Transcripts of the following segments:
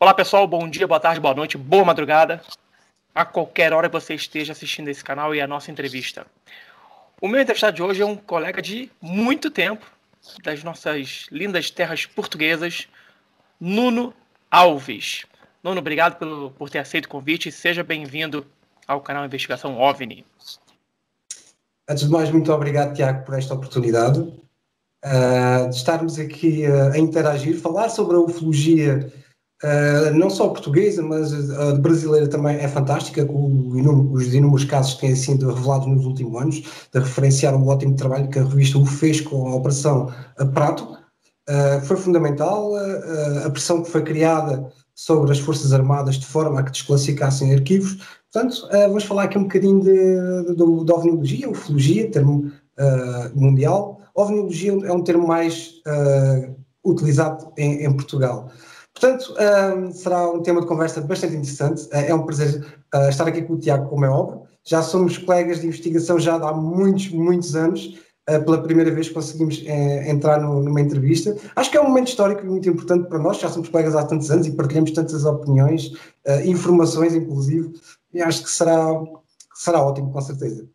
Olá pessoal, bom dia, boa tarde, boa noite, boa madrugada. A qualquer hora que você esteja assistindo esse canal e a nossa entrevista. O meu entrevistado de hoje é um colega de muito tempo, das nossas lindas terras portuguesas, Nuno Alves. Nuno, obrigado pelo, por ter aceito o convite e seja bem-vindo ao canal Investigação OVNI. Antes de mais, muito obrigado, Tiago, por esta oportunidade uh, de estarmos aqui uh, a interagir, falar sobre a ufologia Uh, não só portuguesa, mas a brasileira também é fantástica, com os inúmeros casos que têm sido revelados nos últimos anos, de referenciar o ótimo trabalho que a revista o fez com a Operação Prato. Uh, foi fundamental uh, a pressão que foi criada sobre as Forças Armadas de forma a que desclassificassem arquivos. Portanto, vamos falar aqui um bocadinho de, de, de ufologia, termo mundial. Ovniologia é um termo mais utilizado em, em Portugal. Portanto, um, será um tema de conversa bastante interessante. É, é um prazer uh, estar aqui com o Tiago, como é óbvio. Já somos colegas de investigação já há muitos, muitos anos. Uh, pela primeira vez conseguimos uh, entrar no, numa entrevista. Acho que é um momento histórico muito importante para nós. Já somos colegas há tantos anos e partilhamos tantas opiniões, informações, inclusive. E acho que será, será ótimo, com certeza.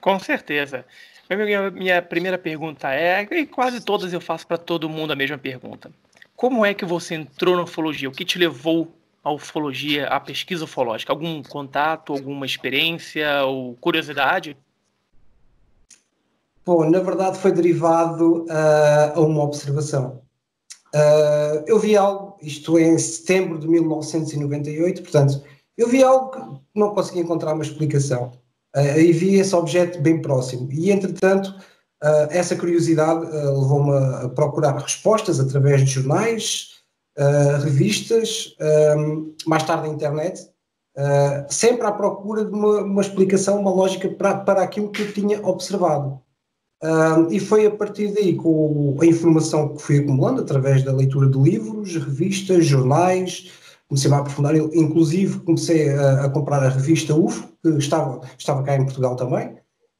Com certeza. Minha primeira pergunta é, e quase todas eu faço para todo mundo a mesma pergunta. Como é que você entrou na ufologia? O que te levou à ufologia, à pesquisa ufológica? Algum contato, alguma experiência ou curiosidade? Bom, na verdade foi derivado uh, a uma observação. Uh, eu vi algo, isto é em setembro de 1998, portanto, eu vi algo que não consegui encontrar uma explicação. Uh, e vi esse objeto bem próximo. E, entretanto, Uh, essa curiosidade uh, levou-me a procurar respostas através de jornais, uh, revistas, mais tarde a internet, sempre à procura de uma, uma, explicação, uma lógica para, para aquilo que eu tinha observado. e foi a partir daí, com a informação que fui acumulando, através da leitura de livros, revistas, jornais, comecei a aprofundar, inclusive comecei a, a comprar a revista UFO, que estava, estava cá em Portugal também,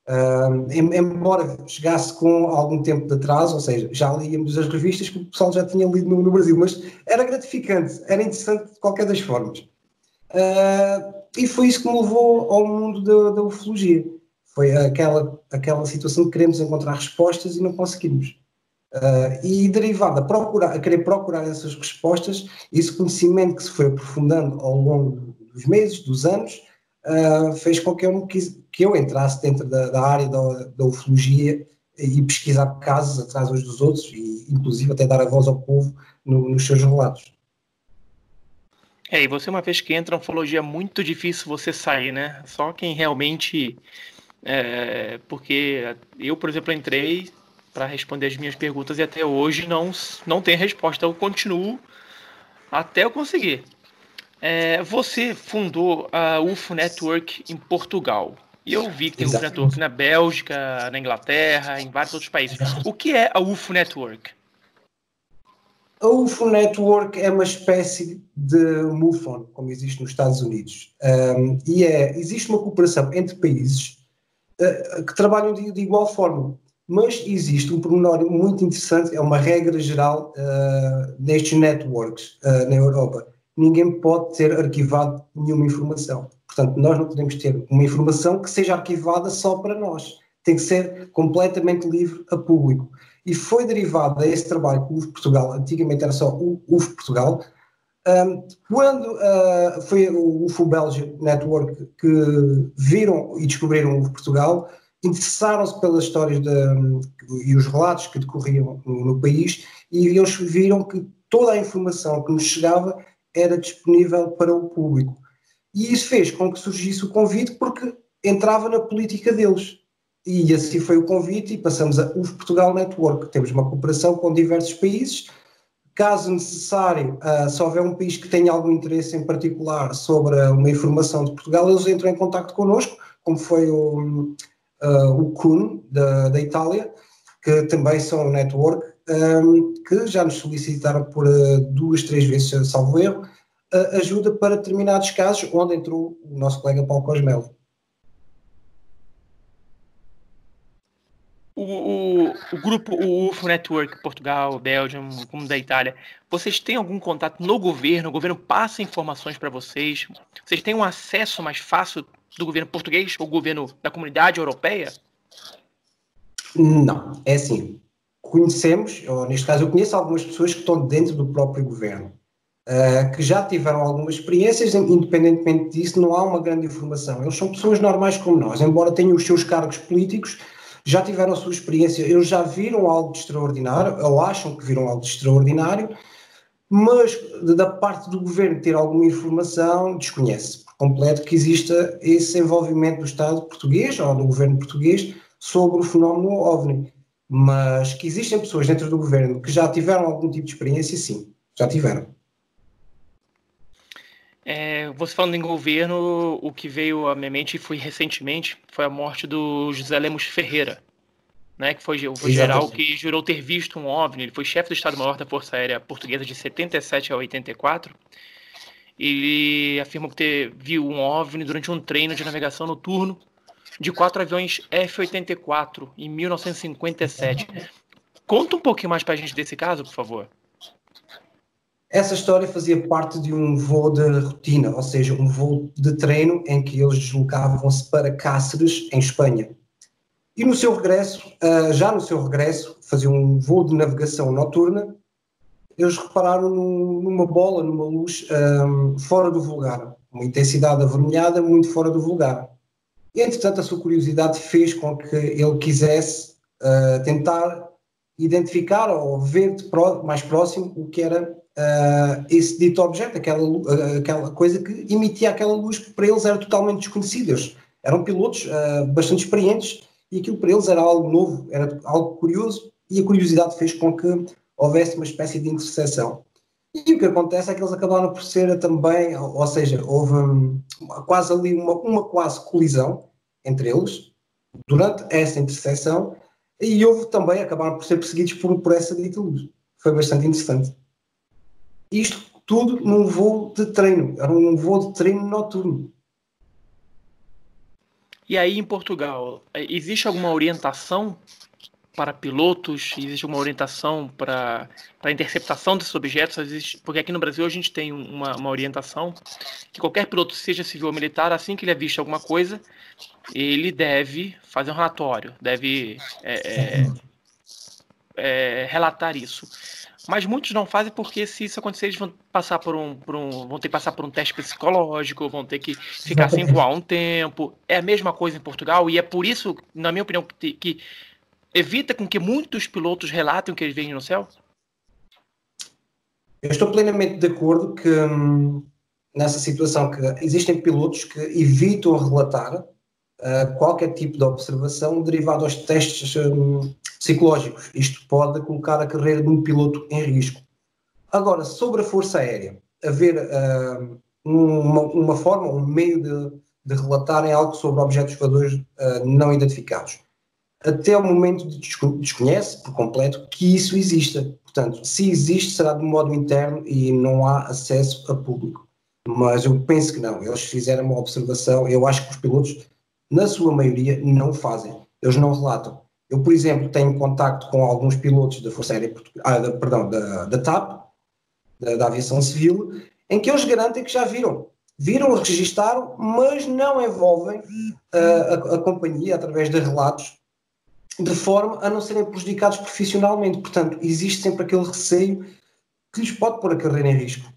Uh, embora chegasse com algum tempo de atraso, ou seja, já líamos as revistas que o pessoal já tinha lido no, no Brasil, mas era gratificante, era interessante de qualquer das formas. Uh, e foi isso que me levou ao mundo da, da ufologia. Foi aquela, aquela situação de queremos encontrar respostas e não conseguimos. Uh, e derivado a, procurar, a querer procurar essas respostas, esse conhecimento que se foi aprofundando ao longo dos meses, dos anos, uh, fez com que eu, que eu entrasse dentro da, da área da, da, ufologia e pesquisar casos atrás uns dos outros e inclusive até dar a voz ao povo no, nos seus relatos. É, e você uma vez que entra na ufologia é muito difícil você sair, né? Só quem realmente... É, porque eu, por exemplo, entrei para responder as minhas perguntas e até hoje não, não tem resposta. Eu continuo até eu conseguir. É, você fundou a UFO Network em Portugal. E eu vi que tem Exatamente. UFO Network na Bélgica, na Inglaterra, em vários outros países. O que é a UFO Network? A UFO Network é uma espécie de MUFON, como existe nos Estados Unidos. Um, e é, existe uma cooperação entre países uh, que trabalham de, de, igual forma. Mas existe um pormenor muito interessante, é uma regra geral uh, nestes networks uh, na Europa ninguém pode ter arquivado nenhuma informação. Portanto, nós não podemos ter uma informação que seja arquivada só para nós. Tem que ser completamente livre a público. E foi derivado desse trabalho com o UF Portugal, antigamente era só o UF Portugal, um, quando uh, foi o UFO Belgium Network que viram e descobriram o UF Portugal, interessaram-se pelas histórias de, e os relatos que decorriam no, no país e eles viram que toda a informação que nos chegava era disponível para o público. E isso fez com que surgisse o convite porque entrava na política deles. E assim foi o convite e passamos a UF Portugal Network. Temos uma cooperação com diversos países. Caso necessário, uh, se houver um país que tenha algum interesse em particular sobre uma informação de Portugal, eles entram em contato connosco, como foi o, uh, o CUN da, da Itália, que também são um network, um, que já nos solicitaram por uh, duas, três vezes, salvo erro, uh, ajuda para determinados casos, onde entrou o nosso colega Paulo Cosmelo. o, o, o, grupo, o UFO Network, Portugal, Belgium, como da Itália, vocês têm algum contato no governo? O governo passa informações para vocês? Vocês têm um acesso mais fácil do governo português ou governo da comunidade europeia? Não, é assim. Conhecemos, ou neste caso eu conheço algumas pessoas que estão dentro do próprio governo, uh, que já tiveram algumas experiências, independentemente disso, não há uma grande informação. Eles são pessoas normais como nós, embora tenham os seus cargos políticos, já tiveram a sua experiência, eles já viram algo de extraordinário, ou acham que viram algo de extraordinário, mas da parte do governo ter alguma informação, desconhece por completo que exista esse envolvimento do Estado português ou do governo português sobre o fenómeno OVNI. Mas que existem pessoas dentro do governo que já tiveram algum tipo de experiência, sim, já tiveram. É, você falando em governo, o que veio à minha mente foi recentemente foi a morte do José Lemos Ferreira, né, que foi o general que jurou ter visto um OVNI. Ele foi chefe do Estado-Maior da Força Aérea Portuguesa de 77 a 84. Ele afirmou que ter, viu um OVNI durante um treino de navegação noturno de quatro aviões F-84 em 1957. Conta um pouquinho mais para a gente desse caso, por favor. Essa história fazia parte de um voo de rotina, ou seja, um voo de treino em que eles deslocavam-se para Cáceres, em Espanha. E no seu regresso, uh, já no seu regresso, faziam um voo de navegação noturna, eles repararam num, numa bola, numa luz ah, fora do vulgar, uma intensidade avermelhada muito fora do vulgar. E, entretanto, a sua curiosidade fez com que ele quisesse uh, tentar identificar ou ver de mais próximo o que era uh, esse dito objeto, aquela, uh, aquela coisa que emitia aquela luz que para eles era totalmente desconhecida. Eles eram pilotos bastante experientes e aquilo para eles era algo novo, era algo curioso e a curiosidade fez com que houvesse uma espécie de interseção. E o que acontece é que eles acabaram por ser também, ou seja, houve um, quase ali uma, uma quase colisão entre eles durante essa interseção e houve também, acabaram por ser perseguidos por, por essa dita luz. Foi bastante interessante. Isto tudo num voo de treino, era um voo de treino noturno. E aí em Portugal, é, existe alguma orientação para pilotos? Existe alguma orientação para, para a interceptação desses objetos? Existe, porque aqui no Brasil a gente tem uma, uma orientação que qualquer piloto, seja civil ou militar, assim que ele avista alguma coisa, ele deve fazer um relatório, deve é, é, é, relatar isso. Mas muitos não fazem porque se isso acontecer, eles vão passar por um, por um vão ter que passar por um teste psicológico, vão ter que ficar sem voar um tempo. É a mesma coisa em Portugal e é por isso, na minha opinião, que, que evita com que muitos pilotos relatem o que eles veem no céu. Eu estou plenamente de acordo que hum, nessa situação que existem pilotos que evitam relatar uh, qualquer tipo de observação derivado aos testes um, psicológicos. Isto pode colocar a carreira de um piloto em risco. Agora, sobre a Força Aérea, haver uh, uma, uma, forma, um meio de, de relatarem algo sobre objetos voadores uh, não identificados. Até o momento desconhece por completo que isso exista. Portanto, se existe, será de modo interno e não há acesso a público. Mas eu penso que não. Eles fizeram uma observação. Eu acho que os pilotos, na sua maioria, não fazem. Eles não relatam. Eu, por exemplo, tenho contacto com alguns pilotos da Força Aérea ah, da, perdão, da, da TAP, da, da, aviação civil, em que eles garantem que já viram. Viram, registaram, mas não envolvem uh, a, a, companhia através de relatos de forma a não serem prejudicados profissionalmente. Portanto, existe sempre aquele receio que lhes pode pôr a carreira em risco.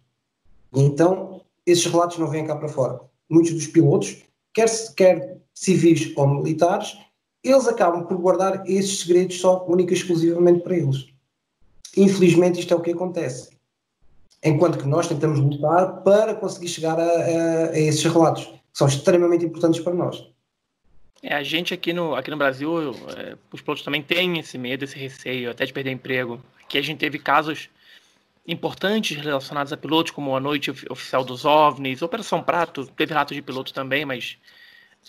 E então, esses relatos não vêm cá para fora. Muitos dos pilotos, quer, quer civis ou militares, eles acabam por guardar esses segredos só única e exclusivamente para eles. Infelizmente, isto é o que acontece. Enquanto que nós tentamos lutar para conseguir chegar a, a, a esses relatos, que são extremamente importantes para nós. É, a gente aqui no, aqui no Brasil, é, os pilotos também têm esse medo, esse receio, até de perder emprego. Que a gente teve casos importantes relacionados a pilotos, como a noite oficial dos OVNIs, Operação Prato, teve relatos de pilotos também, mas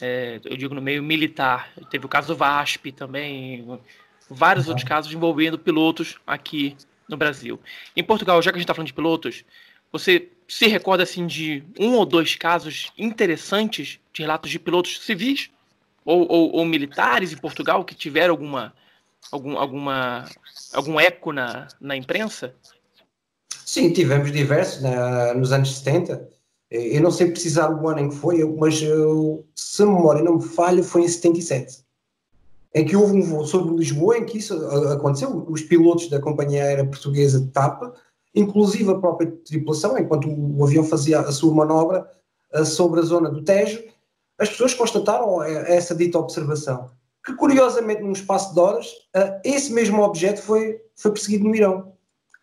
é, eu digo no meio militar. Teve o caso do VASP também, vários outros casos envolvendo pilotos aqui no Brasil. Em Portugal, já que a gente está falando de pilotos, você se recorda assim de um ou dois casos interessantes de relatos de pilotos civis ou, ou, ou militares em Portugal que tiveram alguma algum, alguma, algum eco na, na imprensa? Sim, tivemos diversos na, nos anos 70. Eu não sei precisar o ano em que foi, mas eu, se a memória não me falha, foi em 77. Em que houve um voo sobre Lisboa em que isso aconteceu. Os pilotos da companhia aérea portuguesa de TAP, inclusive a própria tripulação, enquanto o avião fazia a sua manobra eh, sobre a zona do Tejo, as pessoas constataram essa dita observação. Que curiosamente, num espaço de horas, eh, esse mesmo objeto foi, foi perseguido no Irão.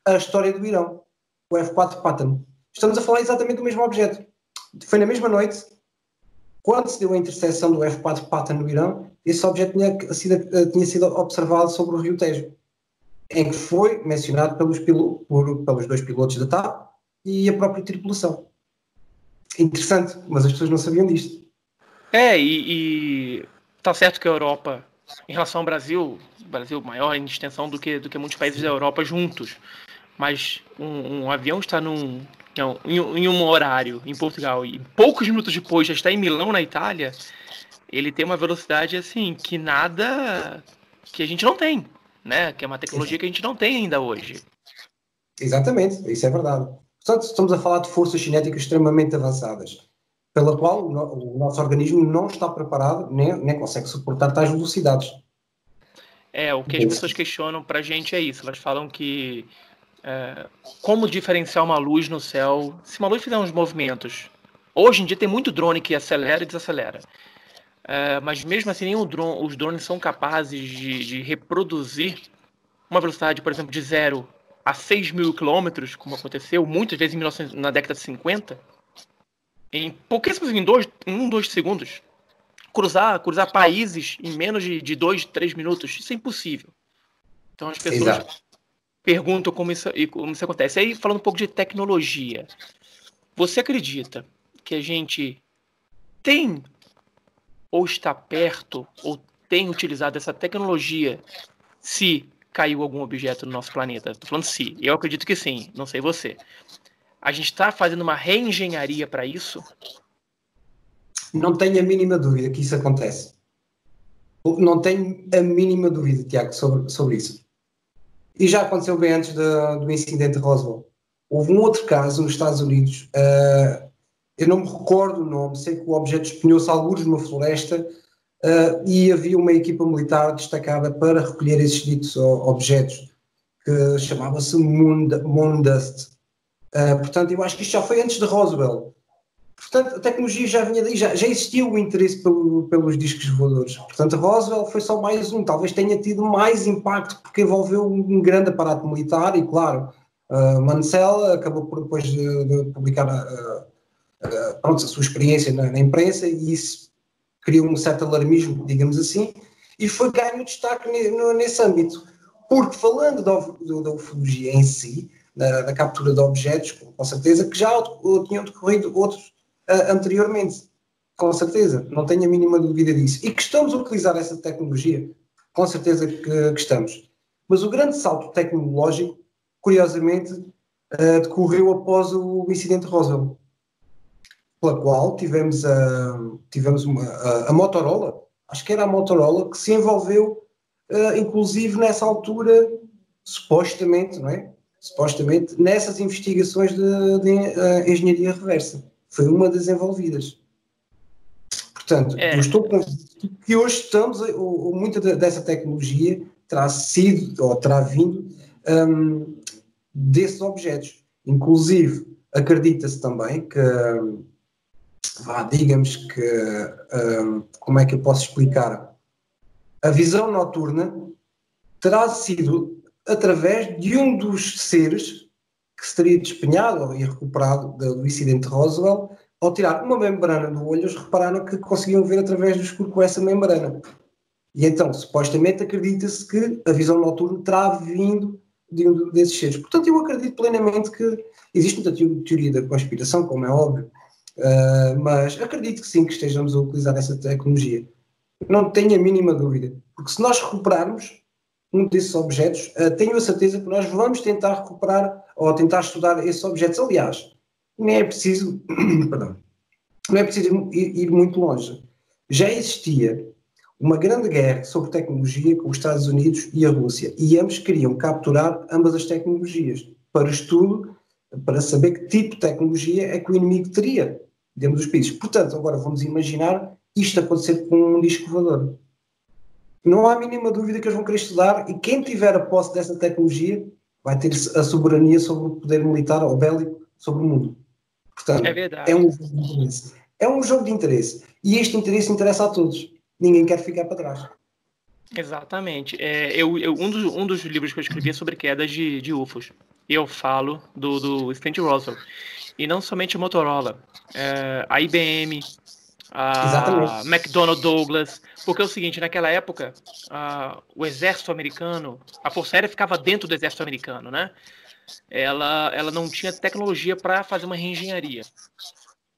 A história do Irão, o F4 Patton. Estamos a falar exatamente do mesmo objeto. Foi na mesma noite, quando se deu a interseção do F4 Patton no Irão, esse objeto tinha sido, tinha sido observado sobre o Rio Tejo, em que foi mencionado pelos, por, pelos dois pilotos da TAP e a própria tripulação. Interessante, mas as pessoas não sabiam disto. É, e, e tá certo que a Europa, em relação ao Brasil, o Brasil maior em extensão do que, do que muitos países da Europa juntos, mas um, um avião está num, não, em, em, um horário em Portugal e poucos minutos depois já está em Milão, na Itália, ele tem uma velocidade assim que nada que a gente não tem, né? Que é uma tecnologia que a gente não tem ainda hoje. Exatamente, isso é verdade. Portanto, estamos a falar de forças cinéticas extremamente avançadas, pela qual o, nosso organismo não está preparado nem, nem consegue suportar tais velocidades. É, o que as pessoas questionam para a gente é isso. Elas falam que é, como diferenciar uma luz no céu se uma luz fizer uns movimentos. Hoje em dia tem muito drone que acelera e desacelera. É, mas mesmo assim, nem drone, os drones são capazes de, de, reproduzir uma velocidade, por exemplo, de 0 a 6 mil quilômetros, como aconteceu muitas vezes em 19, na década de 50, em pouquíssimos, em dois, um, dois segundos. Cruzar, cruzar países em menos de, de dois, três minutos, isso é impossível. Então as pessoas Exato perguntam como isso, como isso acontece. Aí, falando um pouco de tecnologia, você acredita que a gente tem ou está perto ou tem utilizado essa tecnologia se caiu algum objeto no nosso planeta? Estou falando se. Eu acredito que sim, não sei você. A gente está fazendo uma reengenharia para isso? Não tenho a mínima dúvida que isso acontece. Não tenho a mínima dúvida, Tiago, sobre, sobre isso. E já aconteceu bem antes do, do incidente de Roswell. Houve um outro caso nos Estados Unidos, uh, eu não me recordo o nome, sei que o objeto espinhou-se alguns numa floresta uh, e havia uma equipa militar destacada para recolher esses ditos objetos, que chamava-se Moon, Moon Dust. Uh, portanto, eu acho que isto já foi antes de Roswell. Portanto, a tecnologia já vinha daí, já, já existia o interesse pelo, pelos discos voadores. Portanto, Roswell foi só mais um, talvez tenha tido mais impacto porque envolveu um grande aparato militar e, claro, uh, Mansell acabou por depois de, de publicar a, a, pronto, a, sua experiência na, na, imprensa e isso criou um certo alarmismo, digamos assim, e foi ganho destaque nesse âmbito. Porque falando da, da ufologia em si, da, da, captura de objetos, com certeza que já tinham decorrido outros uh, anteriormente, com certeza, não tenho a mínima dúvida disso. E que estamos a utilizar essa tecnologia, com certeza que, que estamos. Mas o grande salto tecnológico, curiosamente, uh, decorreu após o incidente Roswell, pela qual tivemos, a, tivemos uma, a, a Motorola, acho que era a Motorola, que se envolveu, uh, inclusive nessa altura, supostamente, não é? Supostamente, nessas investigações de, de uh, engenharia reversa foi uma das envolvidas. Portanto, é. eu estou convencido que hoje estamos, ou, muita dessa tecnologia terá sido ou terá vindo um, desses objetos. Inclusive, acredita-se também que, vá, digamos que, um, como é que eu posso explicar? A visão noturna terá sido através de um dos seres que se teria despenhado e recuperado do incidente de Roswell, ao tirar uma membrana do olho, eles repararam que conseguiam ver através do escuro com essa membrana. E então, supostamente, acredita-se que a visão noturna terá vindo de um desses seres. Portanto, eu acredito plenamente que existe muita teoria da conspiração, como é óbvio, uh, mas acredito que sim, que estejamos a utilizar essa tecnologia. Não tenho a mínima dúvida. Porque se nós recuperarmos um desses objetos, uh, tenho a certeza que nós vamos tentar recuperar ou tentar estudar esses objetos. Aliás, nem é preciso, perdão, não é preciso ir, ir muito longe. Já existia uma grande guerra sobre tecnologia com os Estados Unidos e a Rússia. E ambos queriam capturar ambas as tecnologias para estudo, para saber que tipo de tecnologia é que o inimigo teria dentro dos países. Portanto, agora vamos imaginar isto acontecer com um disco voador. Não há a mínima dúvida que eles vão querer estudar e quem tiver a posse dessa tecnologia vai ter a soberania sobre o poder militar ou bélico sobre o mundo. Portanto, é, é um jogo de interesse. É um jogo de interesse. E este interesse interessa a todos. Ninguém quer ficar para trás. Exatamente. É, eu, eu, um, dos, um dos livros que eu escrevi é sobre quedas de, de UFOs. Eu falo do, do Stanley Roswell. E não somente a Motorola. É, a IBM, a McDonnell Douglas. Porque é o seguinte, naquela época, o exército americano, a Força Aérea ficava dentro do exército americano, né? Ela, ela não tinha tecnologia para fazer uma reengenharia.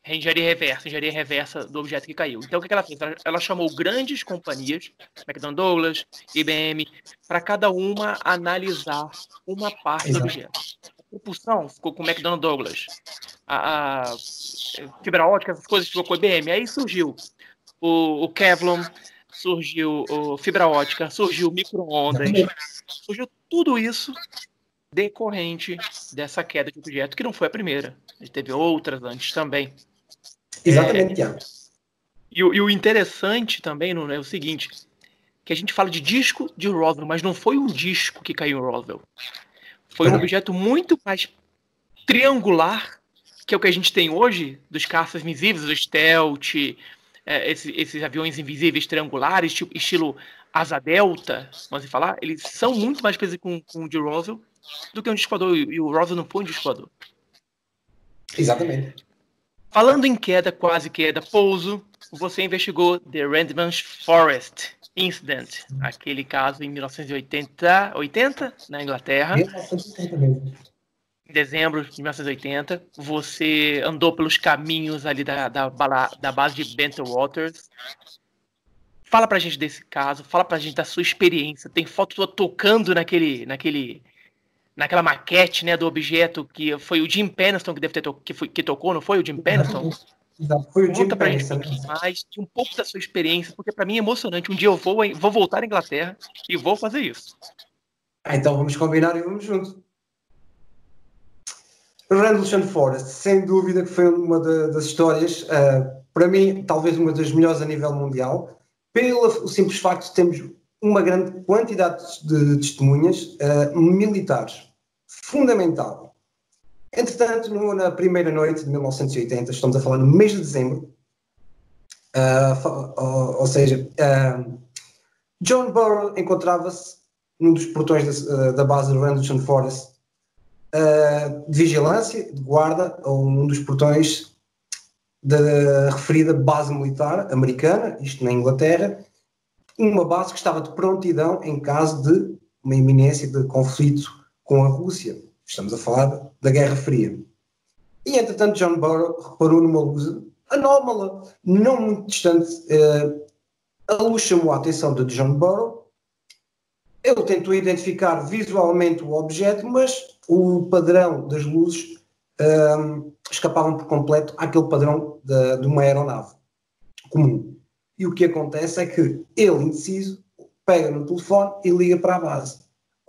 Reengenharia reversa, engenharia reversa do objeto que caiu. Então, o que, que ela fez? Ela, ela chamou grandes companhias, McDonnell Douglas, IBM, para cada uma analisar uma parte Exato. do objeto. A propulsão ficou com o McDonnell Douglas a, a fibra ótica, essas coisas ficou com o IBM. Aí surgiu o, o Kevlon, surgiu o fibra ótica, surgiu micro-ondas, surgiu tudo isso decorrente dessa queda de objeto, que não foi a primeira. A gente teve outras antes também. Exatamente, é, e, o, e o interessante também não é o seguinte, que a gente fala de disco de Roswell, mas não foi um disco que caiu em Roswell. Foi um objeto muito mais triangular que é o que a gente tem hoje, dos caças invisíveis, do stealth, é, esses, esses, aviões invisíveis triangulares, tipo, estilo asa delta, vamos falar, eles são muito mais parecidos com, com o de Roswell do que um discoador, e o Roswell não foi um discoador. Exatamente. Falando em queda, quase queda, pouso, você investigou The Randman Forest Incident, aquele caso em 1980, 80, na Inglaterra. 1980 mesmo em dezembro de 1980. Você andou pelos caminhos ali da, da, da base de Bento Waters. Fala pra gente desse caso, fala pra gente da sua experiência. Tem foto tua tocando naquele, naquele, naquela maquete, né, do objeto que foi o Jim Peniston que deve ter to que, foi, que tocou, não foi o Jim Peniston? Exato, foi o Conta pra gente um pouquinho mais, um pouco da sua experiência, porque para mim é emocionante. Um dia eu vou, vou voltar à Inglaterra e vou fazer isso. Ah, então vamos combinar e vamos juntos. Rendlesham Forest, sem dúvida que foi uma das histórias, uh, para mim, talvez uma das melhores a nível mundial, pelo simples facto de termos uma grande quantidade de testemunhas uh, militares. Fundamental. Entretanto, no, na primeira noite de 1980, estamos a falar no mês de dezembro, uh, ou, ou, seja, John Burrow encontrava-se num dos portões da, da base de Rendlesham Forest uh, de vigilância, de guarda, a um dos portões da referida base militar americana, isto na Inglaterra, uma base que estava de prontidão em caso de uma iminência de conflito com a Rússia. Estamos a falar da Guerra Fria. E, entretanto, John Burrow reparou numa luz anómala, não muito distante. Uh, a luz chamou a atenção de John Burrow. Ele tentou identificar visualmente o objeto, mas o padrão das luzes um, escapavam por completo àquele padrão de, de, uma aeronave comum. E o que acontece é que ele, indeciso, pega no telefone e liga para a base,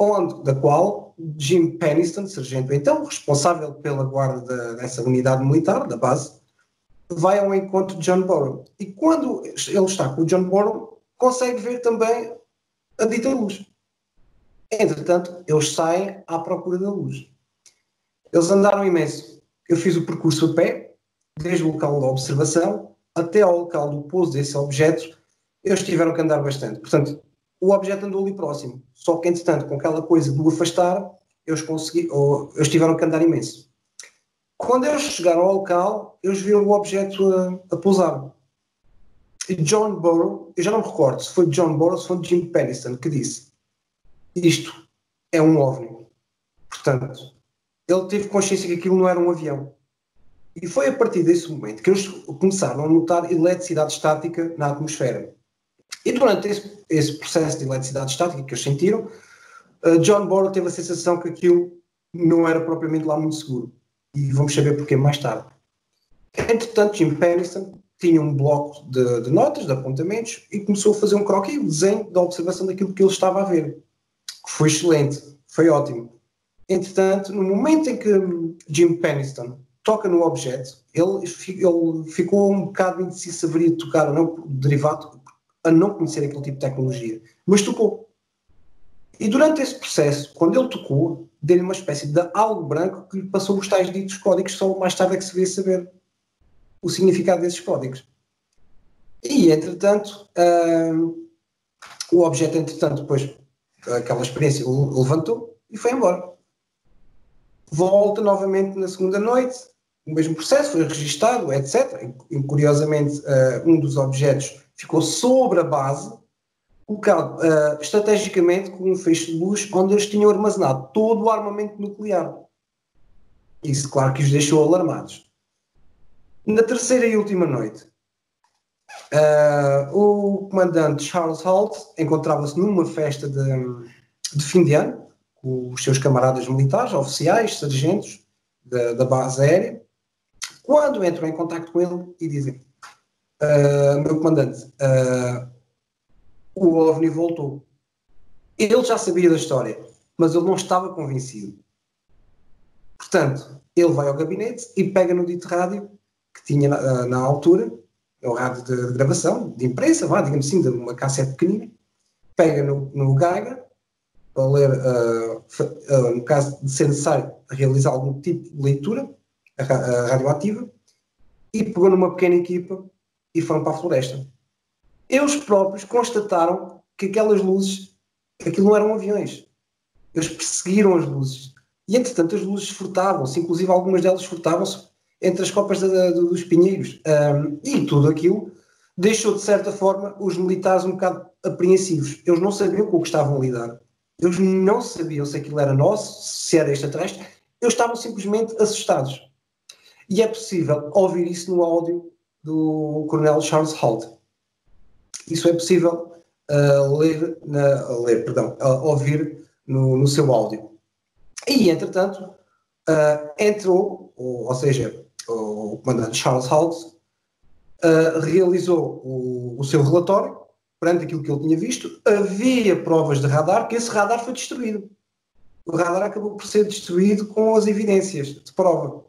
onde, da qual Jim Peniston, sargento então, responsável pela guarda dessa unidade militar, da base, vai ao encontro de John Burrow. E quando ele está com o John Burrow, consegue ver também a dita luz. Entretanto, eles saem à procura da luz. Eles andaram imenso. Eu fiz o percurso a pé, desde o local da observação até ao local do pouso desse objeto. Eles tiveram que andar bastante. Portanto, o objeto andou ali próximo. Só que, entretanto, com aquela coisa de o afastar, eles, consegui, ou, eles tiveram que andar imenso. Quando eles chegaram ao local, eles viram o objeto a, a pousar. E John Burrow, eu já não me recordo se foi John Burrow ou se foi Jim Peniston que disse isto é um OVNI. Portanto, ele teve consciência que aquilo não era um avião. E foi a partir desse momento que eles começaram a notar eletricidade estática na atmosfera. E durante esse, esse processo de eletricidade estática que eles sentiram, uh, John Bohr teve a sensação que aquilo não era propriamente lá muito seguro. E vamos saber porquê mais tarde. Entretanto, Jim Pennison tinha um bloco de, de, notas, de apontamentos, e começou a fazer um croquis, um desenho da observação daquilo que ele estava a ver. Que foi excelente, foi ótimo. Entretanto, no momento em que Jim Peniston toca no objeto, ele, ele ficou um bocado indeciso se haveria de tocar ou não, derivado a não conhecer aquele tipo de tecnologia. Mas tocou. E durante esse processo, quando ele tocou, deu-lhe uma espécie de algo branco que lhe passou os tais ditos códigos, só mais tarde é que se veio saber o significado desses códigos. E, entretanto, uh, o objeto, entretanto, depois, aquela experiência, levantou e foi embora. Volta novamente na segunda noite, o mesmo processo, foi registado, etc. E, curiosamente, uh, um dos objetos ficou sobre a base, colocado uh, estrategicamente com um feixe de luz onde eles tinham armazenado todo o armamento nuclear. Isso, claro, que os deixou alarmados. Na terceira e última noite, uh, o comandante Charles Holt encontrava-se numa festa de, de, fim de ano com os seus camaradas militares, oficiais, sargentos da, da base aérea, quando entram em contato com ele e dizem uh, meu comandante, uh, o OVNI voltou. Ele já sabia da história, mas ele não estava convencido. Portanto, ele vai ao gabinete e pega no dito rádio que tinha na, na altura, é o rádio de, de, gravação, de imprensa, vá, digamos assim, de uma cassete pequenina, pega no, no Geiger para ler, uh, uh, no caso de ser necessário realizar algum tipo de leitura radioativa, e pegou numa pequena equipa e foram para a floresta. Eles próprios constataram que aquelas luzes, aquilo não eram aviões. Eles perseguiram as luzes. E entretanto as luzes furtavam-se, inclusive algumas delas furtavam-se entre as copas dos pinheiros. Um, e tudo aquilo deixou, de certa forma, os militares um bocado apreensivos. Eles não sabiam com o que estavam a lidar. Eles não sabiam se aquilo era nosso, se era extraterrestre. Eles estavam simplesmente assustados. E é possível ouvir isso no áudio do Coronel Charles Holt. Isso é possível uh, ler, na, ler, perdão, uh, ouvir no, no, seu áudio. E, entretanto, uh, entrou, ou, ou, seja, o comandante Charles Holt realizou o, o seu relatório perante aquilo que ele tinha visto. Havia provas de radar, que esse radar foi destruído. O radar acabou por ser destruído com as evidências de prova.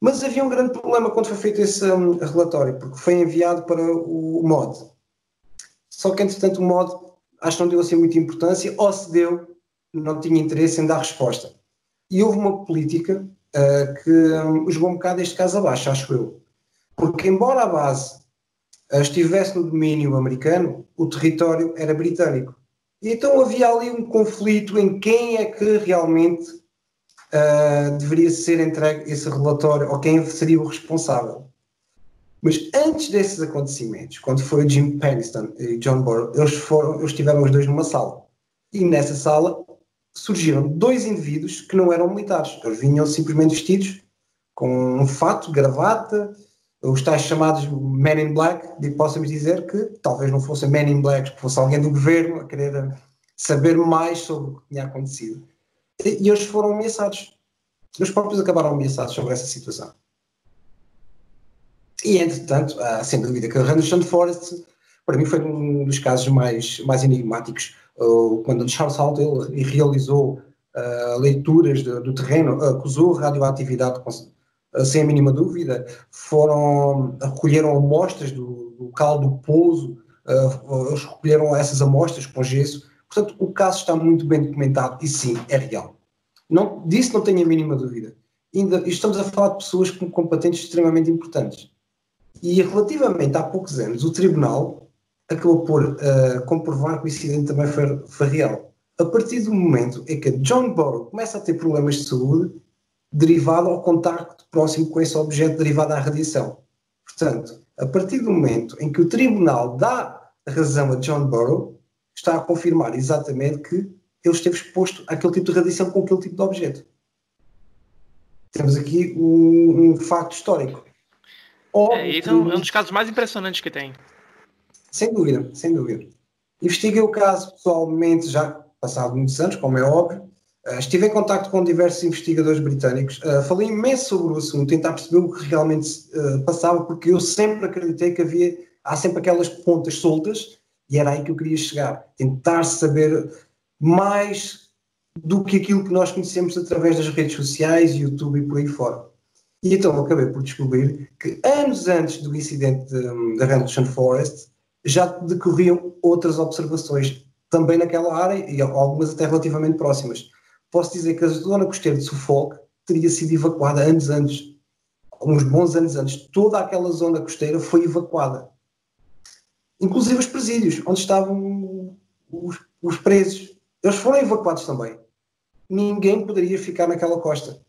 Mas havia um grande problema quando foi feito esse um, relatório, porque foi enviado para o, MOD. Só que, entretanto, o MOD acho que não deu assim muita importância, ou se deu, não tinha interesse em dar resposta. E houve uma política uh, que um, jogou um bocado este caso abaixo, acho eu. Porque, embora a base uh, estivesse no domínio americano, o território era britânico. E então havia ali um conflito em quem é que realmente uh, deveria ser entregue esse relatório, ou quem seria o responsável. Mas antes desses acontecimentos, quando foi Jim Peniston e John Burrow, eles, foram, eles os dois numa sala. E nessa sala surgiram dois indivíduos que não eram militares. Eles vinham simplesmente vestidos com um fato, gravata, os tais chamados Men in Black, e possamos dizer que talvez não fossem Men in Black, que fosse alguém do governo a querer saber mais sobre o que tinha acontecido e eles foram ameaçados. Eles próprios acabaram ameaçados sobre essa situação. E, entretanto, há sem dúvida que Henderson Forest, para mim, foi um dos casos mais, mais enigmáticos. Quando Charles ele realizou uh, leituras de, do terreno, acusou radioatividade com, uh, sem a mínima dúvida, foram, recolheram amostras do, do local do pouso, uh, eles recolheram essas amostras com gesso, Portanto, o caso está muito bem documentado e sim, é real. Não, disso não tenho a mínima dúvida. Ainda, estamos a falar de pessoas com competentes extremamente importantes. E relativamente há poucos anos, o Tribunal acabou por uh, comprovar que o incidente também foi, foi, real. A partir do momento em que John Burrow começa a ter problemas de saúde derivado ao contacto próximo com esse objeto derivado à radiação. Portanto, a partir do momento em que o Tribunal dá razão a John Burrow, está a confirmar exatamente que ele esteve exposto àquele tipo de radiação com aquele tipo de objeto. Temos aqui um, um facto histórico. é, esse é um, é um dos casos mais impressionantes que tem. Sem dúvida, sem dúvida. Investiguei o caso pessoalmente já passado muitos anos, como é óbvio, Uh, estive em contato com diversos investigadores britânicos, uh, falei imenso sobre o assunto, tentar perceber o que realmente uh, passava, porque eu sempre acreditei que havia, há sempre aquelas pontas soltas, e era aí que eu queria chegar, tentar saber mais do que aquilo que nós conhecemos através das redes sociais, YouTube e por aí fora. E então acabei por descobrir que anos antes do incidente da Rendlesham Forest já decorriam outras observações também naquela área e algumas até relativamente próximas posso dizer que a zona costeira de Suffolk teria sido evacuada anos antes, uns bons anos antes. Toda aquela zona costeira foi evacuada. Inclusive os presídios, onde estavam os, os presos. Eles foram evacuados também. Ninguém poderia ficar naquela costa.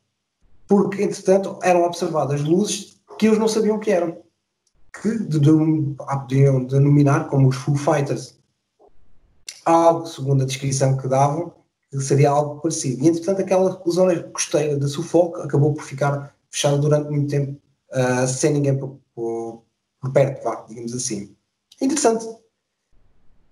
Porque, entretanto, eram observadas luzes que eles não sabiam que eram. Que de, de, podiam denominar como os Foo Fighters. Algo, segundo a descrição que davam, seria algo parecido. E, entretanto, aquela zona costeira de Suffolk acabou por ficar fechada durante muito tempo, uh, sem ninguém por, por, por, perto, digamos assim. Interessante.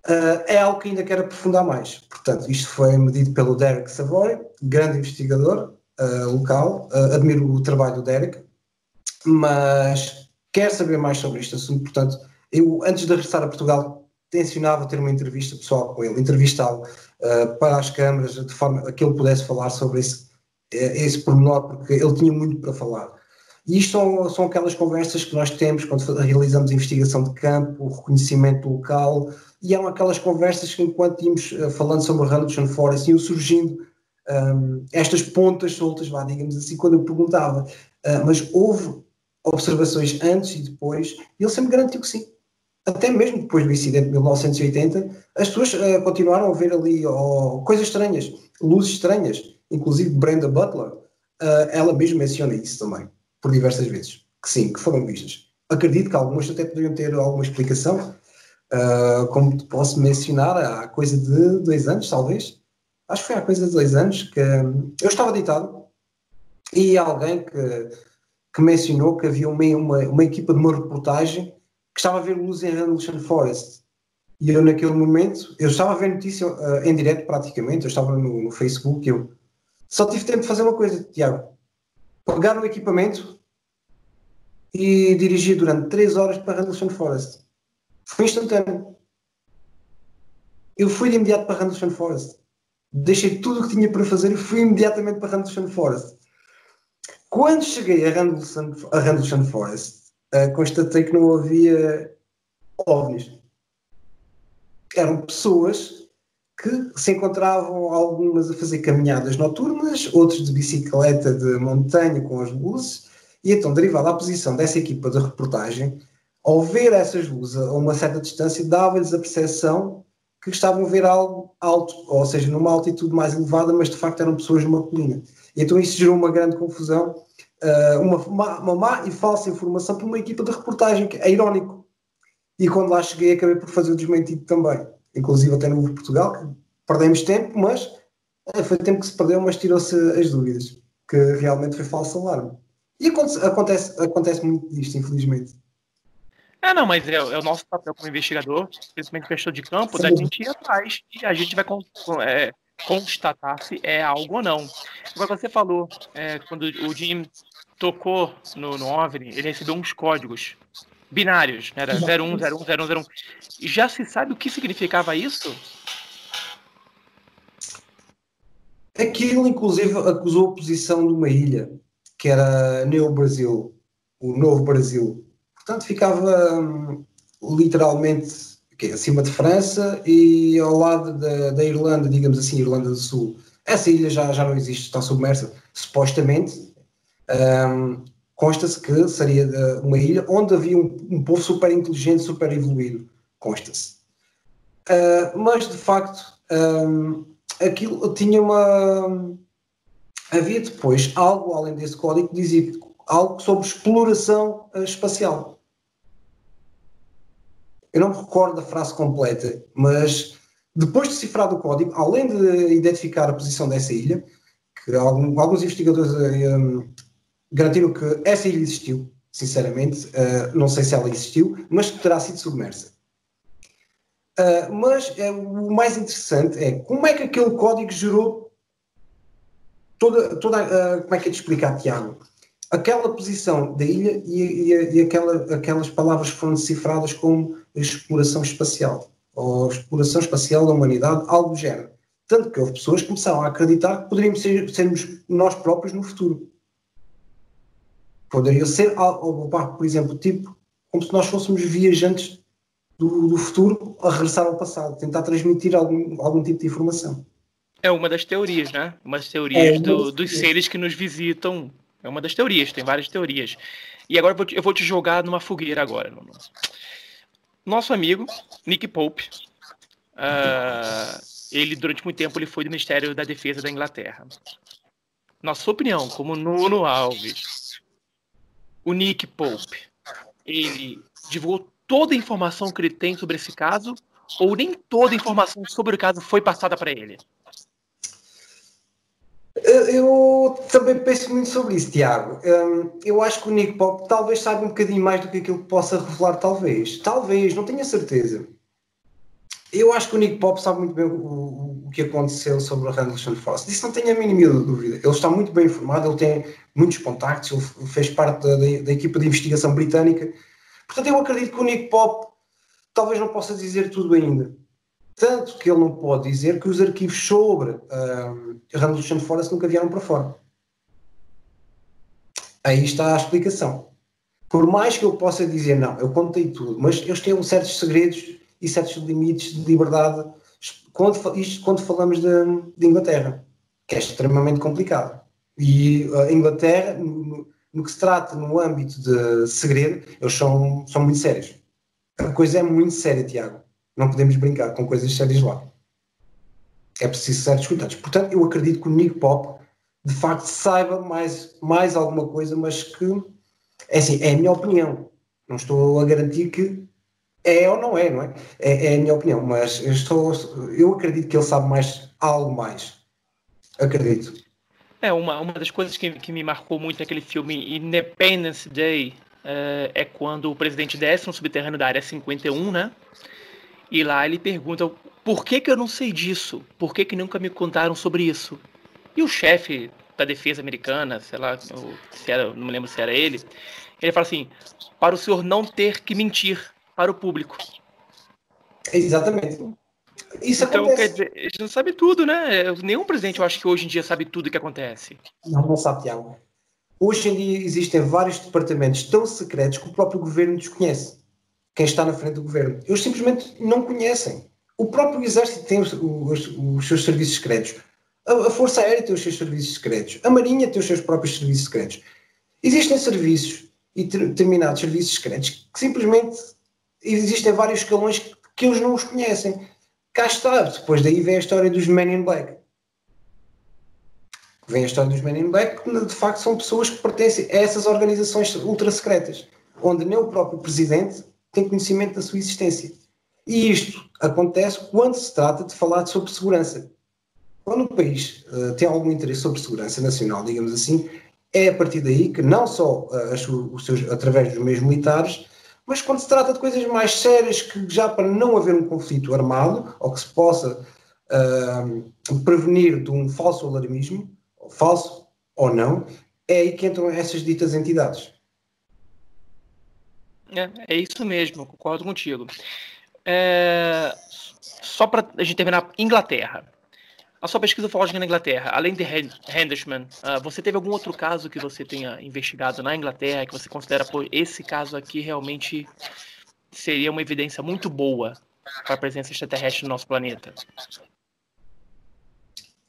Uh, é algo que ainda quero aprofundar mais. Portanto, isto foi medido pelo Derek Savoy, grande investigador uh, local. admiro o trabalho do Derek, mas quero saber mais sobre este assunto. Portanto, eu, antes de regressar a Portugal, tencionava ter uma entrevista pessoal com ele, entrevistá-lo uh, para as câmaras, de forma a que ele pudesse falar sobre esse, eh, esse pormenor, porque ele tinha muito para falar. E isto são, são aquelas conversas que nós temos quando realizamos investigação de campo, reconhecimento local, e eram aquelas conversas que, enquanto íamos uh, falando sobre o Randolph Forest, iam surgindo um, estas pontas soltas, vá, digamos assim, quando eu perguntava, uh, mas houve observações antes e depois, e ele sempre garantiu que sim. Até mesmo depois do incidente de 1980, as pessoas uh, continuaram a ver ali oh, coisas estranhas, luzes estranhas, inclusive Brenda Butler, uh, ela mesma menciona isso também, por diversas vezes, que sim, que foram vistas. Acredito que algumas até poderiam ter alguma explicação, uh, como posso mencionar, há coisa de dois anos, talvez, acho que foi há coisa de dois anos, que um, eu estava deitado e alguém que, que mencionou que havia uma, uma, uma equipa de uma reportagem que estava a ver luz em Randlesham Forest. E eu, naquele momento, eu estava a ver notícia uh, em direto praticamente, eu estava no, no Facebook eu só tive tempo de fazer uma coisa, Tiago. Pegar o equipamento e dirigir durante 3 horas para Randlesham Forest. Foi instantâneo. Eu fui de imediato para Randlesham Forest. Deixei tudo o que tinha para fazer e fui imediatamente para Randlesham Forest. Quando cheguei a Randlesham, a Randlesham Forest, uh, constatei que não havia ovnis. Eram pessoas que se encontravam algumas a fazer caminhadas noturnas, outros de bicicleta de montanha com as luzes, e então, derivado da posição dessa equipa de reportagem, ao ver essas luzes a uma certa distância, dava-lhes a percepção que estavam a ver algo alto, ou seja, numa altitude mais elevada, mas de facto eram pessoas numa colina. E então isso gerou uma grande confusão uh, uma, uma, uma má e falsa informação por uma equipa de reportagem, que é irónico. E quando lá cheguei, acabei por fazer o desmentido também, inclusive até no Portugal, que perdemos tempo, mas uh, foi tempo que se perdeu, mas tirou-se as dúvidas, que realmente foi falso alarme. E acontece, acontece, acontece muito disto, infelizmente. É, não, mas é, é, o nosso papel como investigador, principalmente questão de campo, Sim. da gente ir atrás e a gente vai é, constatar se é algo ou não. Agora, você falou, é, quando o Jim tocou no, no OVNI, ele recebeu uns códigos binários, né? era 01, 01, 01, 01. E já se sabe o que significava isso? Aquilo, inclusive, acusou a posição de uma ilha, que era Neo Brasil, o Novo Brasil. Portanto, ficava hum, literalmente okay, acima de França e ao lado da, da, Irlanda, digamos assim, Irlanda do Sul. Essa ilha já, já não existe, está submersa, supostamente, um, consta-se que seria uma ilha onde havia um, um povo super inteligente, super evoluído. Consta-se. Uh, mas, de facto, um, aquilo tinha uma. Havia depois algo além desse código que dizia algo sobre exploração espacial. Eu não me recordo da frase completa, mas depois de cifrado o código, além de identificar a posição dessa ilha, que alguns investigadores garantiram que essa ilha existiu, sinceramente, uh, não sei se ela existiu, mas que terá sido submersa. Uh, mas é, o mais interessante é como é que aquele código gerou toda, toda como é que é de explicar, Tiago? Aquela posição da ilha e, e, e aquela, aquelas palavras foram decifradas como exploração espacial, ou exploração espacial da humanidade, algo do género. Tanto que houve pessoas que começaram a acreditar que poderíamos ser, sermos nós próprios no futuro. Poderia ser, por exemplo, tipo, como se nós fôssemos viajantes do, do futuro a regressar ao passado, tentar transmitir algum, algum tipo de informação. É uma das teorias, né? Uma das teorias é, do, dos seres que nos visitam. É uma das teorias, tem várias teorias. E agora eu vou te, jogar numa fogueira agora. Nosso amigo, Nick Pope, uh, ele durante muito tempo ele foi do Ministério da Defesa da Inglaterra. Nossa opinião, como Nuno Alves, o Nick Pope, ele divulgou toda a informação que ele tem sobre esse caso ou nem toda a informação sobre o caso foi passada para ele? Eu também penso muito sobre isso, Tiago. Hum, eu acho que o Nick Pop talvez saiba um bocadinho mais do que aquilo que possa revelar, talvez. Talvez, não tenho a certeza. Eu acho que o Nick Pop sabe muito bem o, o, o que aconteceu sobre a Randall Force. Disso não tenho a mínima dúvida. Ele está muito bem informado, ele tem muitos contactos, ele fez parte da, da, da equipa de investigação britânica. Portanto, eu acredito que o Nick Pop talvez não possa dizer tudo ainda. Tanto que ele não pode dizer que os arquivos sobre uh, Randall Forest nunca vieram para fora. Aí está a explicação. Por mais que eu possa dizer, não, eu contei tudo, mas eles têm certos segredos e certos limites de liberdade, quando, isto quando falamos de, de Inglaterra, que é extremamente complicado. E a Inglaterra, no, no, que se trata no âmbito de segredo, eles são, são muito sérios. A coisa é muito séria, Tiago. Não podemos brincar com coisas sérias lá. É preciso certos cuidados. Portanto, eu acredito que o Nick Pop de facto saiba mais, mais alguma coisa, mas que é assim, é a minha opinião. Não estou a garantir que é ou não é, não é? É, é a minha opinião, mas eu, estou, eu acredito que ele sabe mais, algo mais. Acredito. É, uma, uma das coisas que, que me marcou muito naquele filme Independence Day uh, é quando o presidente desce no subterrâneo da área 51, né? E lá ele pergunta: por que, que eu não sei disso? Por que, que nunca me contaram sobre isso? E o chefe da defesa americana, sei lá, se era, não me lembro se era ele, ele fala assim: para o senhor não ter que mentir para o público. Exatamente. Isso então, acontece. quer dizer, a gente não sabe tudo, né? Nenhum presidente, eu acho que hoje em dia sabe tudo o que acontece. Não, não sabe, Tiago. Hoje em dia existem vários departamentos tão secretos que o próprio governo desconhece quem está na frente do governo. Eles simplesmente não conhecem. O próprio Exército tem os, os, os seus serviços secretos. A, a, Força Aérea tem os seus serviços secretos. A Marinha tem os seus próprios serviços secretos. Existem serviços e determinados serviços secretos que simplesmente existem vários escalões que, que eles não os conhecem. Cá está, depois daí vem a história dos Men in Black. Vem a história dos Men in Black, que de facto são pessoas que pertencem a essas organizações ultra secretas, onde nem o próprio presidente tem conhecimento da sua existência. E isto acontece quando se trata de falar sobre segurança. Quando o país uh, tem algum interesse sobre segurança nacional, digamos assim, é a partir daí que não só uh, os seus, através dos meios militares, mas quando se trata de coisas mais sérias, que já para não haver um conflito armado, ou que se possa uh, prevenir de um falso alarmismo, falso ou não, é aí que entram essas ditas entidades. É, é isso mesmo, concordo contigo. É, só para a gente terminar, Inglaterra. A sua pesquisa ufológica na Inglaterra, além de Henderson, uh, você teve algum outro caso que você tenha investigado na Inglaterra que você considera, pô, esse caso aqui realmente seria uma evidência muito boa para a presença extraterrestre no nosso planeta?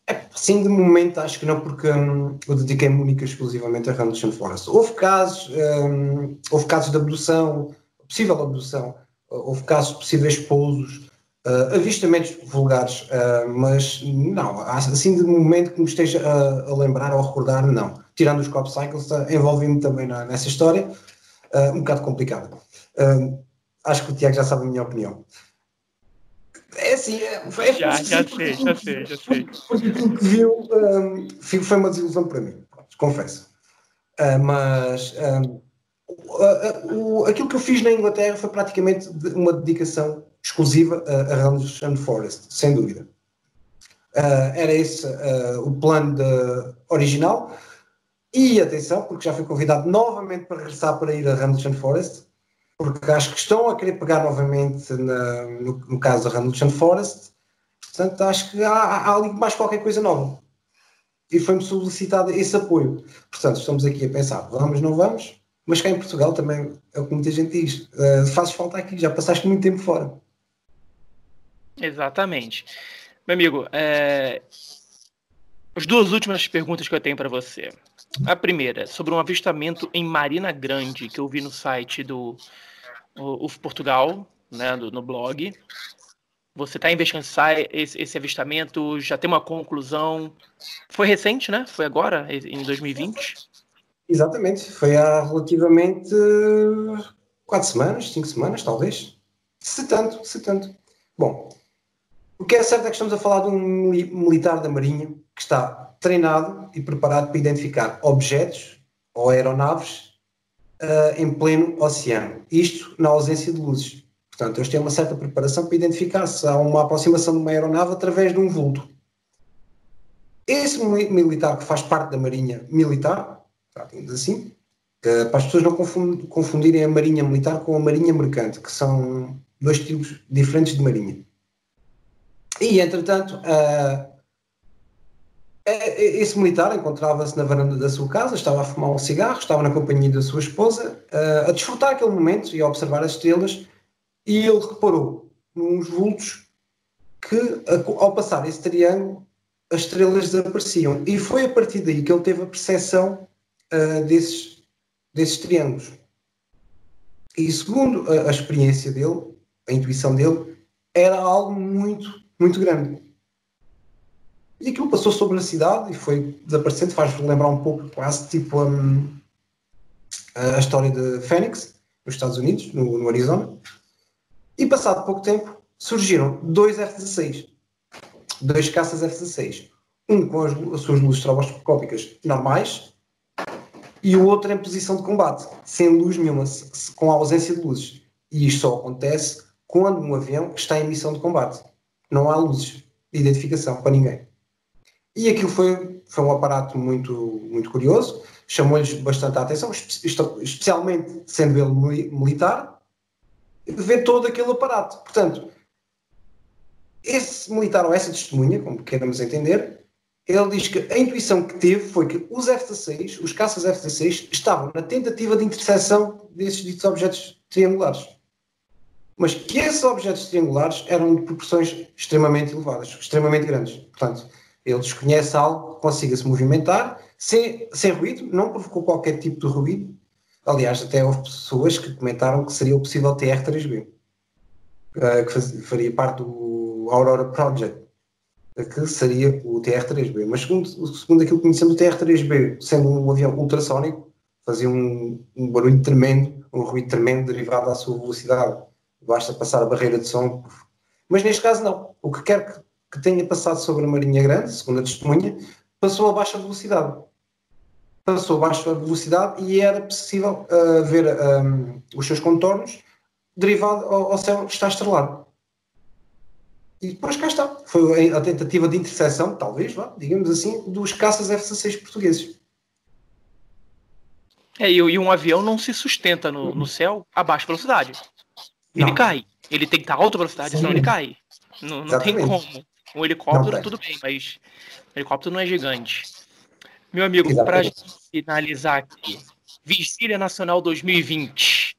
É, sim, de momento acho que não, porque hum, eu dediquei-me única exclusivamente a Randall Forest. Houve casos, hum, houve casos de abdução, possível abdução, houve casos de possíveis pousos, uh, avistamentos vulgares, uh, mas não, assim de momento que me esteja a, a lembrar ou a recordar, não. Tirando os Cop Cycles, uh, envolvi-me também na, nessa história, uh, um bocado complicada. acho que o Tiago já sabe a minha opinião. É assim, é, é já, já sei, já sei, já sei. Porque aquilo que viu um, foi uma desilusão para mim, confesso. Mas um, aquilo que eu fiz na Inglaterra foi praticamente uma dedicação exclusiva a, a Randall Forest, sem dúvida. Uh, era esse uh, o plano de, original. E atenção, porque já fui convidado novamente para regressar para ir a Hamilton Forest, porque acho que estão a querer pegar novamente na, no, no, caso da Hamilton Forest. Portanto, acho que há, há ali mais qualquer coisa nova. E foi-me solicitado esse apoio. Portanto, estamos aqui a pensar, vamos, não vamos? Mas cá em Portugal também é o que muita gente diz. Uh, fazes falta aqui, já passaste muito tempo fora. Exatamente. Meu amigo, é... as duas últimas perguntas que eu tenho para você. A primeira, sobre um avistamento em Marina Grande, que eu vi no site do UF Portugal, né, do, no blog. Você está investigando esse, esse avistamento? Já tem uma conclusão? Foi recente, né? Foi agora, em 2020? Exatamente. Foi há relativamente quatro semanas, cinco semanas, talvez. Se tanto, se tanto. Bom, o que é certo é que estamos a falar de um militar da Marinha que está treinado e preparado para identificar objetos ou aeronaves uh, em pleno oceano. Isto na ausência de luzes. Portanto, eles têm uma certa preparação para identificar se há uma aproximação de uma aeronave através de um vulto. Esse militar que faz parte da Marinha Militar, tratando assim, para as pessoas não confundirem a Marinha Militar com a Marinha Mercante, que são dois tipos diferentes de Marinha. E, entretanto, uh, esse militar encontrava-se na varanda da sua casa, estava a fumar um cigarro, estava na companhia da sua esposa, uh, a desfrutar aquele momento e a observar as estrelas, e ele reparou nos vultos que, ao passar esse triângulo, as estrelas desapareciam. E foi a partir daí que ele teve a percepção uh, desses, desses triângulos. E segundo a, a experiência dele, a intuição dele, era algo muito muito grande. E aquilo passou sobre a cidade e foi desaparecendo, faz lembrar um pouco, quase tipo um, a história de Phoenix, nos Estados Unidos, no, no Arizona. E passado pouco tempo surgiram dois F-16, dois caças F-16, um com as, as suas luzes estroboscópicas normais e o outro em posição de combate, sem luz nenhuma, com ausência de luzes. E isto só acontece quando um avião está em missão de combate não há luzes de identificação para ninguém. E aquilo foi, foi um aparato muito, muito curioso, chamou-lhes bastante a atenção, especialmente sendo ele militar, ver todo aquele aparato. Portanto, esse militar ou essa testemunha, como queiramos entender, ele diz que a intuição que teve foi que os F-16, os caças F-16, estavam na tentativa de interseção desses ditos objetos triangulares mas que esses objetos triangulares eram de proporções extremamente elevadas, extremamente grandes. Portanto, ele desconhece algo que consiga se movimentar sem, sem ruído, não provocou qualquer tipo de ruído. Aliás, até houve pessoas que comentaram que seria o possível TR-3B, eh, que faria parte do Aurora Project, que seria o TR-3B. Mas segundo, segundo aquilo que conhecemos, o TR-3B, sendo um avião ultrassónico, fazia um, um barulho tremendo, um ruído tremendo derivado da sua velocidade basta passar a barreira de som. Mas neste caso não. O que quer que, que tenha passado sobre a Marinha Grande, segundo a testemunha, passou a baixa velocidade. Passou a baixa velocidade e era possível uh, ver um, os seus contornos derivado ao, ao céu que está estrelado. E depois cá está. Foi a tentativa de interseção, talvez, digamos assim, dos caças F-16 portugueses. É, e, um avião não se sustenta no, no céu a baixa velocidade. Ele não. cai. Ele tem que estar alta velocidade, Sim. senão ele cai. Não, não tem como. Um helicóptero, não, tudo bem, mas o helicóptero não é gigante. Meu amigo, para finalizar aqui, Vigília Nacional 2020.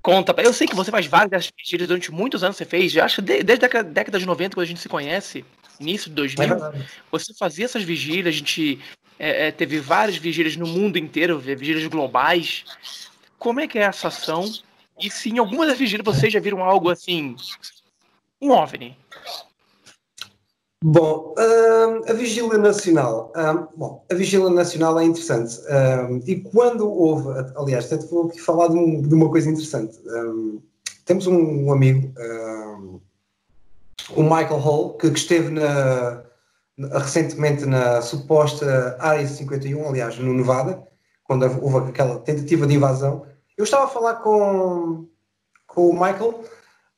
Conta, eu sei que você faz várias dessas vigílias durante muitos anos, você fez, acho que desde a década de 90, quando a gente se conhece, início de 2000, é você fazia essas vigílias, a gente é, é, teve várias vigílias no mundo inteiro, vigílias globais. Como é que é essa ação e se em alguma das vigílias vocês já viram algo assim, um OVNI. Bom, uh, a Vigília Nacional. Uh, bom, a Vigília Nacional é interessante. Uh, e quando houve, aliás, até vou aqui falar de, um, de uma coisa interessante. temos um, um amigo, o Michael Hall, que, que esteve na, na, recentemente na suposta Área 51, aliás, no Nevada, quando houve aquela tentativa de invasão. Eu estava a falar com, com o Michael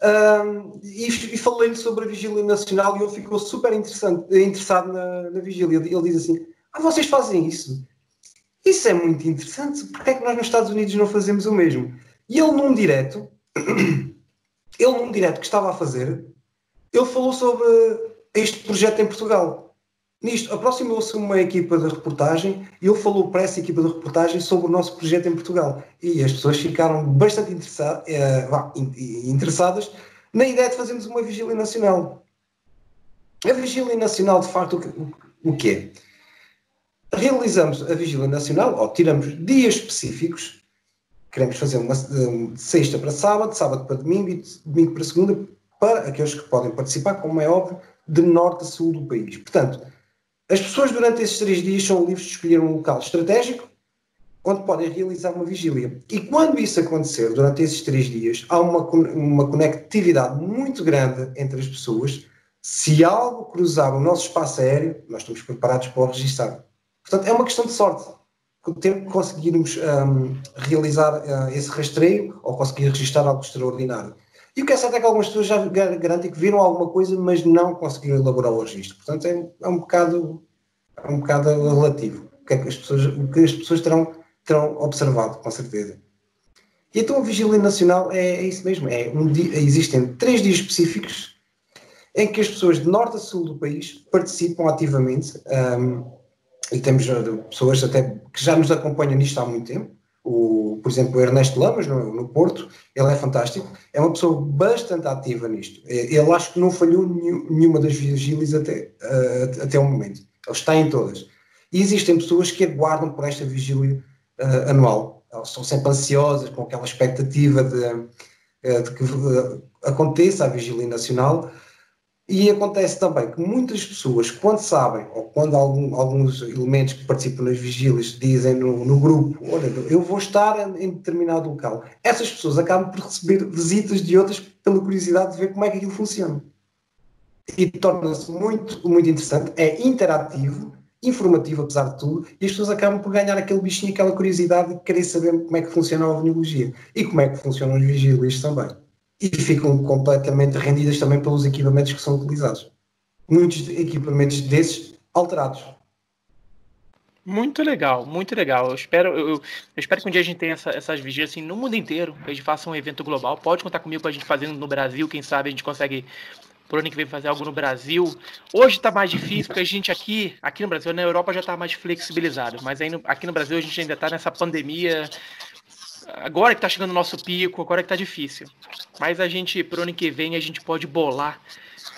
Um, e, e falei-lhe sobre a Vigília Nacional e ele ficou super interessado na, na Vigília. Ele diz assim: Ah, vocês fazem isso? Isso é muito interessante. Porquê é que nós nos Estados Unidos não fazemos o mesmo? E ele, num direto, ele, num direto que estava a fazer, ele falou sobre este projeto em Portugal. Nisto, aproximou-se uma equipa de reportagem e ele falou para essa equipa de reportagem sobre o nosso projeto em Portugal. E as pessoas ficaram bastante eh, interessadas na ideia de fazermos uma vigília nacional. A vigília nacional, de facto, o, o que é? Realizamos a vigília nacional, ou tiramos dias específicos, queremos fazer uma de sexta para sábado, sábado para domingo e domingo para segunda, para aqueles que podem participar, como é óbvio, de norte a sul do país. Portanto, as pessoas durante esses três dias são livres de escolher um local estratégico onde podem realizar uma vigília. E quando isso acontecer, durante esses três dias, há uma, uma conectividade muito grande entre as pessoas. Se algo cruzar o nosso espaço aéreo, nós estamos preparados para o registrar. Portanto, é uma questão de sorte. O tempo conseguirmos um, realizar uh, esse rastreio ou conseguir registrar algo extraordinário. E o que é certo é que algumas pessoas já garantem que viram alguma coisa, mas não conseguiram elaborar o registro. Portanto, é, é, um, bocado, é um bocado relativo o que, é que as pessoas, o que as pessoas terão, terão observado, com certeza. E então a Vigília Nacional é, é isso mesmo. É um dia, existem três dias específicos em que as pessoas de norte a sul do país participam ativamente. Um, e temos pessoas até que já nos acompanham nisto há muito tempo o, por exemplo, o Ernesto Lamas, no, no, Porto, ele é fantástico, é uma pessoa bastante ativa nisto. É, ele acho que não falhou nenhuma das vigílias até, uh, até o momento. Ele está em todas. E existem pessoas que aguardam por esta vigília uh, anual. Elas são sempre ansiosas, com aquela expectativa de, uh, de que aconteça a vigília nacional e acontece também que muitas pessoas, quando sabem, ou quando algum, alguns elementos que participam nas vigílias dizem no, no, grupo, olha, eu vou estar em determinado local, essas pessoas acabam por receber visitas de outras pela curiosidade de ver como é que aquilo funciona. E torna-se muito, muito interessante, é interativo, informativo apesar de tudo, e as pessoas acabam por ganhar aquele bichinho, aquela curiosidade de querer saber como é que funciona a ovniologia e como é que funcionam as vigílias também e ficam completamente rendidas também pelos equipamentos que são utilizados. Muitos equipamentos desses alterados. Muito legal, muito legal. Eu espero, eu, eu espero que um dia a gente tenha essa, essas vigílias assim no mundo inteiro, que a gente faça um evento global. Pode contar comigo para a gente fazendo no Brasil, quem sabe a gente consegue por ano que vem fazer algo no Brasil. Hoje está mais difícil, porque a gente aqui, aqui no Brasil, na Europa já está mais flexibilizado, mas aí no, aqui no Brasil a gente ainda está nessa pandemia agora que tá chegando o nosso pico, agora que tá difícil. Mas a gente, pro ano que vem, a gente pode bolar,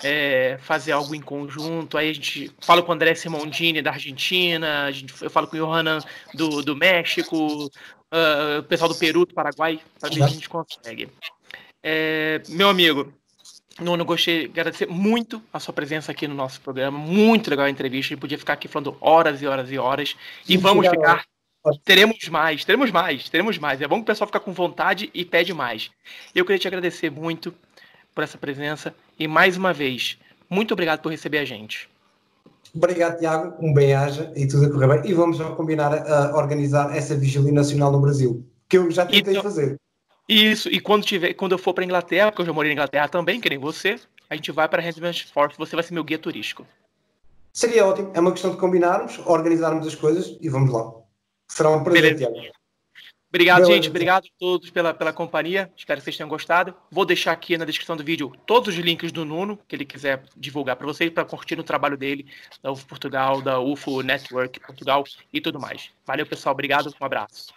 é, fazer algo em conjunto. Aí a gente fala com o André Simondini da Argentina, a gente, eu falo com o Johanan do, do México, uh, o pessoal do Peru, do Paraguai, para ver se a gente consegue. É, meu amigo, Nuno, gostei de agradecer muito a sua presença aqui no nosso programa. Muito legal a entrevista. A gente podia ficar aqui falando horas e horas e horas. E vamos ficar Teremos mais, teremos mais, teremos mais. É bom que o pessoal fica com vontade e pede mais. Eu queria te agradecer muito por essa presença e mais uma vez, muito obrigado por receber a gente. Obrigado, Tiago. Um bem-aja e tudo a correr bem. E vamos combinar a organizar essa vigília nacional no Brasil, que eu já tentei então, fazer. Isso, e quando, tiver, quando eu for para Inglaterra, porque eu já morei na Inglaterra também, que nem você, a gente vai para Handman's Force, você vai ser meu guia turístico. Seria ótimo. É uma questão de combinarmos, organizarmos as coisas e vamos lá. Será um. Tiago. Obrigado, Beleza. gente. Obrigado a todos pela, pela companhia. Espero que vocês tenham gostado. Vou deixar aqui na descrição do vídeo todos os links do Nuno, que ele quiser divulgar para vocês, para curtir o trabalho dele, da UFO Portugal, da UFO Network Portugal e tudo mais. Valeu, pessoal. Obrigado. Um abraço.